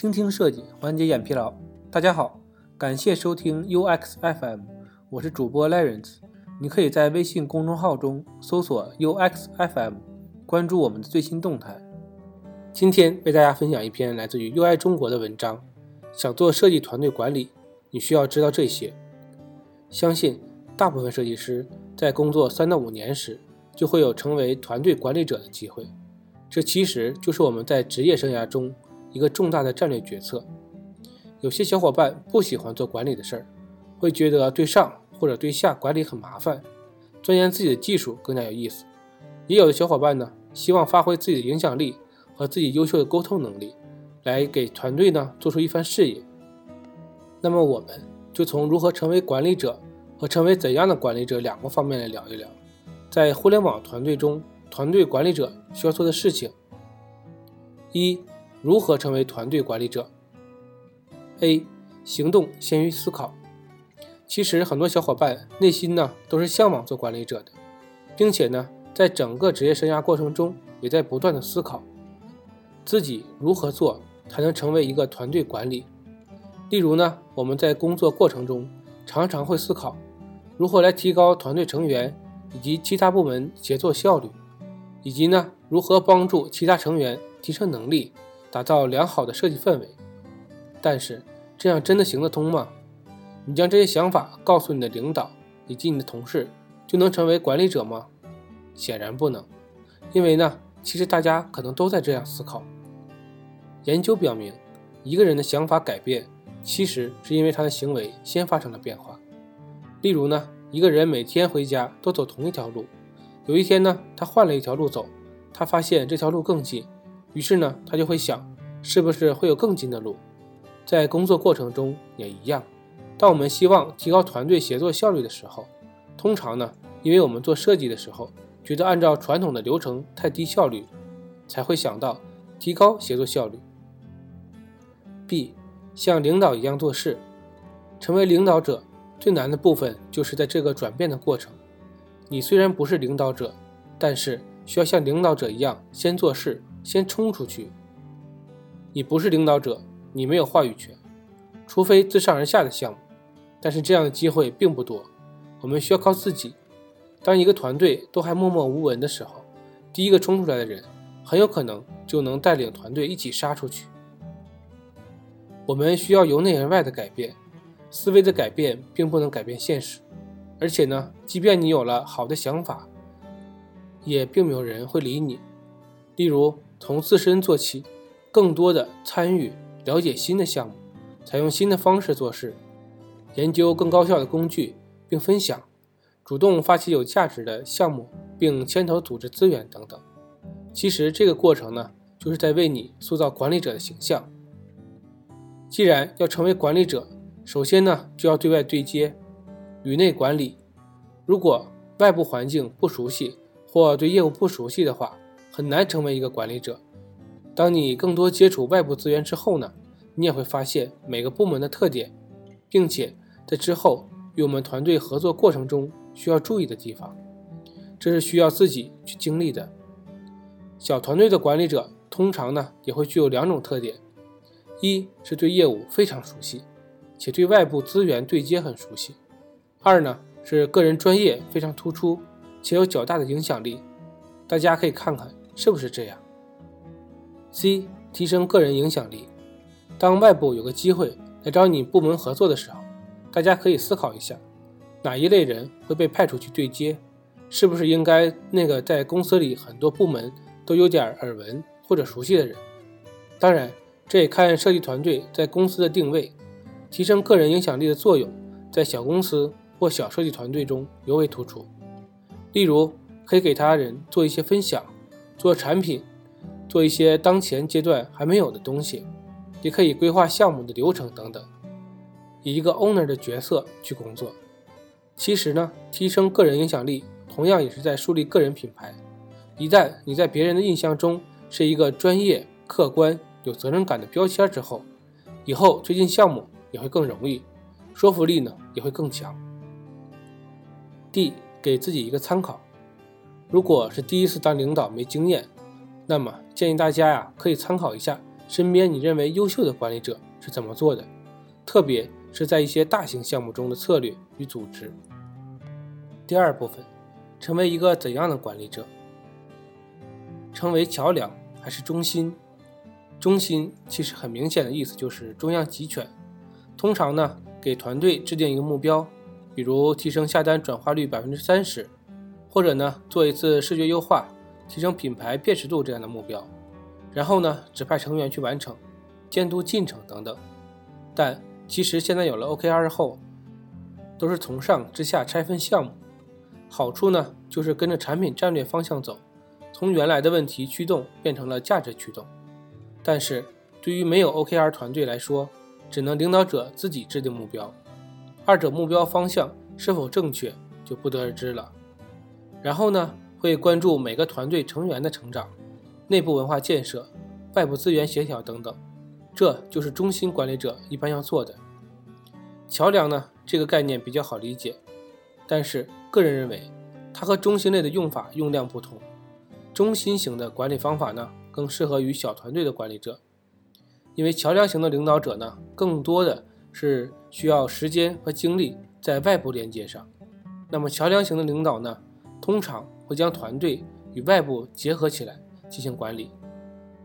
倾听设计，缓解眼疲劳。大家好，感谢收听 UX FM，我是主播 Lawrence。你可以在微信公众号中搜索 UX FM，关注我们的最新动态。今天为大家分享一篇来自于 UI 中国的文章。想做设计团队管理，你需要知道这些。相信大部分设计师在工作三到五年时，就会有成为团队管理者的机会。这其实就是我们在职业生涯中一个重大的战略决策。有些小伙伴不喜欢做管理的事儿，会觉得对上或者对下管理很麻烦，钻研自己的技术更加有意思。也有的小伙伴呢，希望发挥自己的影响力和自己优秀的沟通能力，来给团队呢做出一番事业。那么我们就从如何成为管理者和成为怎样的管理者两个方面来聊一聊，在互联网团队中。团队管理者需要做的事情：一、如何成为团队管理者？A. 行动先于思考。其实很多小伙伴内心呢都是向往做管理者的，并且呢在整个职业生涯过程中也在不断的思考自己如何做才能成为一个团队管理。例如呢我们在工作过程中常常会思考如何来提高团队成员以及其他部门协作效率。以及呢，如何帮助其他成员提升能力，打造良好的设计氛围？但是这样真的行得通吗？你将这些想法告诉你的领导以及你的同事，就能成为管理者吗？显然不能，因为呢，其实大家可能都在这样思考。研究表明，一个人的想法改变，其实是因为他的行为先发生了变化。例如呢，一个人每天回家都走同一条路。有一天呢，他换了一条路走，他发现这条路更近，于是呢，他就会想，是不是会有更近的路？在工作过程中也一样，当我们希望提高团队协作效率的时候，通常呢，因为我们做设计的时候觉得按照传统的流程太低效率，才会想到提高协作效率。B，像领导一样做事，成为领导者最难的部分就是在这个转变的过程。你虽然不是领导者，但是需要像领导者一样先做事，先冲出去。你不是领导者，你没有话语权，除非自上而下的项目，但是这样的机会并不多。我们需要靠自己。当一个团队都还默默无闻的时候，第一个冲出来的人很有可能就能带领团队一起杀出去。我们需要由内而外的改变，思维的改变并不能改变现实。而且呢，即便你有了好的想法，也并没有人会理你。例如，从自身做起，更多的参与、了解新的项目，采用新的方式做事，研究更高效的工具并分享，主动发起有价值的项目，并牵头组织资源等等。其实这个过程呢，就是在为你塑造管理者的形象。既然要成为管理者，首先呢，就要对外对接。与内管理，如果外部环境不熟悉或对业务不熟悉的话，很难成为一个管理者。当你更多接触外部资源之后呢，你也会发现每个部门的特点，并且在之后与我们团队合作过程中需要注意的地方，这是需要自己去经历的。小团队的管理者通常呢也会具有两种特点：一是对业务非常熟悉，且对外部资源对接很熟悉。二呢是个人专业非常突出，且有较大的影响力，大家可以看看是不是这样。C 提升个人影响力，当外部有个机会来找你部门合作的时候，大家可以思考一下，哪一类人会被派出去对接，是不是应该那个在公司里很多部门都有点耳闻或者熟悉的人？当然，这也看设计团队在公司的定位，提升个人影响力的作用，在小公司。或小设计团队中尤为突出，例如可以给他人做一些分享，做产品，做一些当前阶段还没有的东西，也可以规划项目的流程等等，以一个 owner 的角色去工作。其实呢，提升个人影响力，同样也是在树立个人品牌。一旦你在别人的印象中是一个专业、客观、有责任感的标签之后，以后推进项目也会更容易，说服力呢也会更强。D 给自己一个参考，如果是第一次当领导没经验，那么建议大家呀可以参考一下身边你认为优秀的管理者是怎么做的，特别是在一些大型项目中的策略与组织。第二部分，成为一个怎样的管理者？成为桥梁还是中心？中心其实很明显的意思就是中央集权。通常呢，给团队制定一个目标，比如提升下单转化率百分之三十，或者呢做一次视觉优化，提升品牌辨识度这样的目标，然后呢指派成员去完成，监督进程等等。但其实现在有了 OKR 后，都是从上至下拆分项目，好处呢就是跟着产品战略方向走，从原来的问题驱动变成了价值驱动。但是对于没有 OKR 团队来说，只能领导者自己制定目标，二者目标方向是否正确就不得而知了。然后呢，会关注每个团队成员的成长、内部文化建设、外部资源协调等等，这就是中心管理者一般要做的。桥梁呢，这个概念比较好理解，但是个人认为，它和中心类的用法用量不同。中心型的管理方法呢，更适合于小团队的管理者。因为桥梁型的领导者呢，更多的是需要时间和精力在外部连接上。那么桥梁型的领导呢，通常会将团队与外部结合起来进行管理。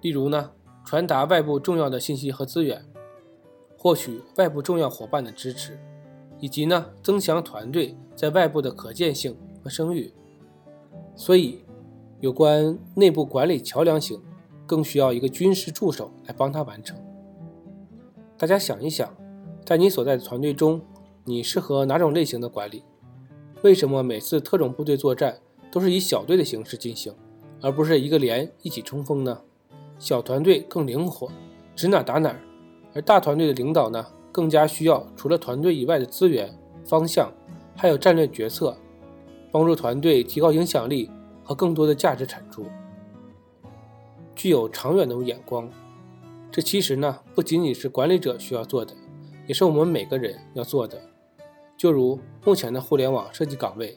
例如呢，传达外部重要的信息和资源，获取外部重要伙伴的支持，以及呢，增强团队在外部的可见性和声誉。所以，有关内部管理桥梁型。更需要一个军事助手来帮他完成。大家想一想，在你所在的团队中，你适合哪种类型的管理？为什么每次特种部队作战都是以小队的形式进行，而不是一个连一起冲锋呢？小团队更灵活，指哪打哪，而大团队的领导呢，更加需要除了团队以外的资源、方向，还有战略决策，帮助团队提高影响力和更多的价值产出。具有长远的眼光，这其实呢不仅仅是管理者需要做的，也是我们每个人要做的。就如目前的互联网设计岗位，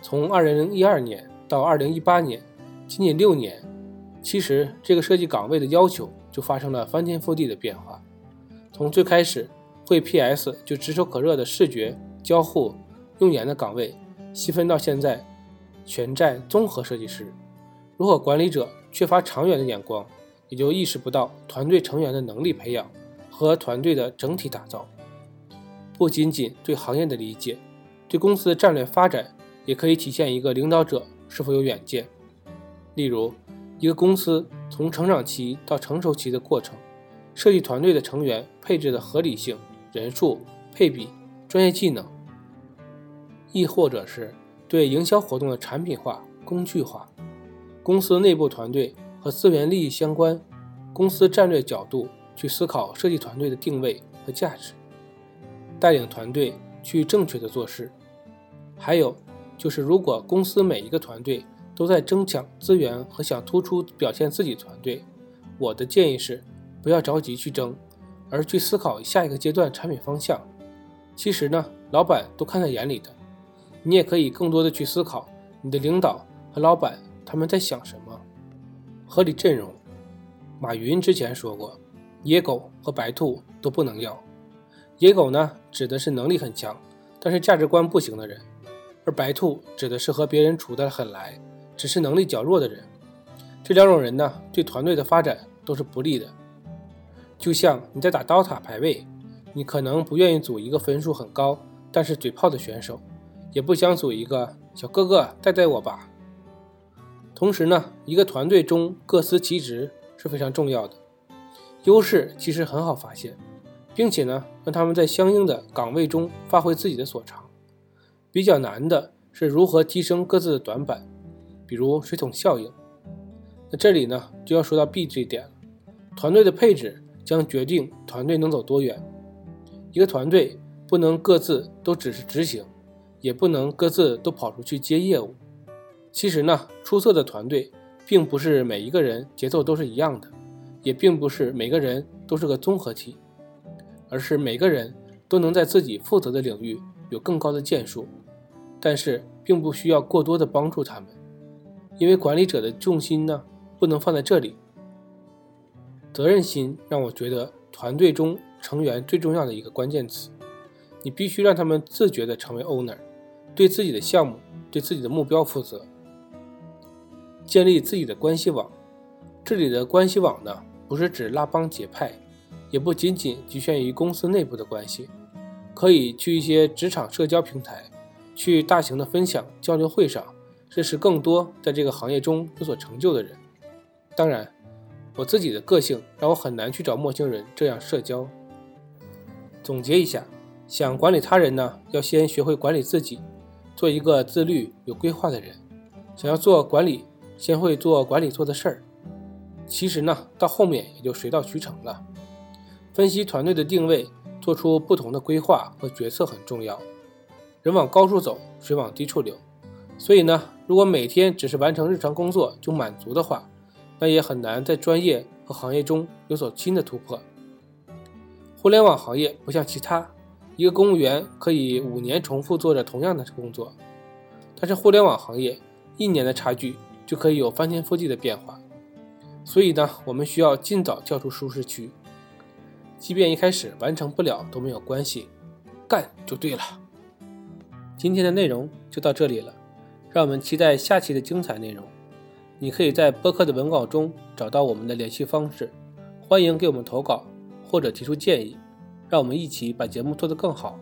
从二零一二年到二零一八年，仅仅六年，其实这个设计岗位的要求就发生了翻天覆地的变化。从最开始会 PS 就炙手可热的视觉交互用眼的岗位，细分到现在全站综合设计师。如果管理者缺乏长远的眼光，也就意识不到团队成员的能力培养和团队的整体打造。不仅仅对行业的理解，对公司的战略发展也可以体现一个领导者是否有远见。例如，一个公司从成长期到成熟期的过程，设计团队的成员配置的合理性、人数、配比、专业技能，亦或者是对营销活动的产品化、工具化。公司内部团队和资源利益相关，公司战略角度去思考设计团队的定位和价值，带领团队去正确的做事。还有就是，如果公司每一个团队都在争抢资源和想突出表现自己团队，我的建议是不要着急去争，而去思考下一个阶段产品方向。其实呢，老板都看在眼里的，你也可以更多的去思考你的领导和老板。他们在想什么？合理阵容。马云之前说过，野狗和白兔都不能要。野狗呢，指的是能力很强，但是价值观不行的人；而白兔指的是和别人处得很来，只是能力较弱的人。这两种人呢，对团队的发展都是不利的。就像你在打刀塔排位，你可能不愿意组一个分数很高但是嘴炮的选手，也不想组一个小哥哥带带我吧。同时呢，一个团队中各司其职是非常重要的。优势其实很好发现，并且呢，让他们在相应的岗位中发挥自己的所长。比较难的是如何提升各自的短板，比如水桶效应。那这里呢，就要说到 B 这一点了。团队的配置将决定团队能走多远。一个团队不能各自都只是执行，也不能各自都跑出去接业务。其实呢，出色的团队并不是每一个人节奏都是一样的，也并不是每个人都是个综合体，而是每个人都能在自己负责的领域有更高的建树，但是并不需要过多的帮助他们，因为管理者的重心呢不能放在这里。责任心让我觉得团队中成员最重要的一个关键词。你必须让他们自觉地成为 owner，对自己的项目、对自己的目标负责，建立自己的关系网。这里的关系网呢，不是指拉帮结派，也不仅仅局限于公司内部的关系，可以去一些职场社交平台，去大型的分享交流会上，认识更多在这个行业中有所成就的人。当然，我自己的个性让我很难去找陌生人这样社交。总结一下。想管理他人呢，要先学会管理自己，做一个自律、有规划的人。想要做管理，先会做管理做的事儿。其实呢，到后面也就水到渠成了。分析团队的定位，做出不同的规划和决策很重要。人往高处走，水往低处流。所以呢，如果每天只是完成日常工作就满足的话，那也很难在专业和行业中有所新的突破。互联网行业不像其他。一个公务员可以五年重复做着同样的工作，但是互联网行业一年的差距就可以有翻天覆地的变化。所以呢，我们需要尽早跳出舒适区，即便一开始完成不了都没有关系，干就对了。今天的内容就到这里了，让我们期待下期的精彩内容。你可以在播客的文稿中找到我们的联系方式，欢迎给我们投稿或者提出建议。让我们一起把节目做得更好。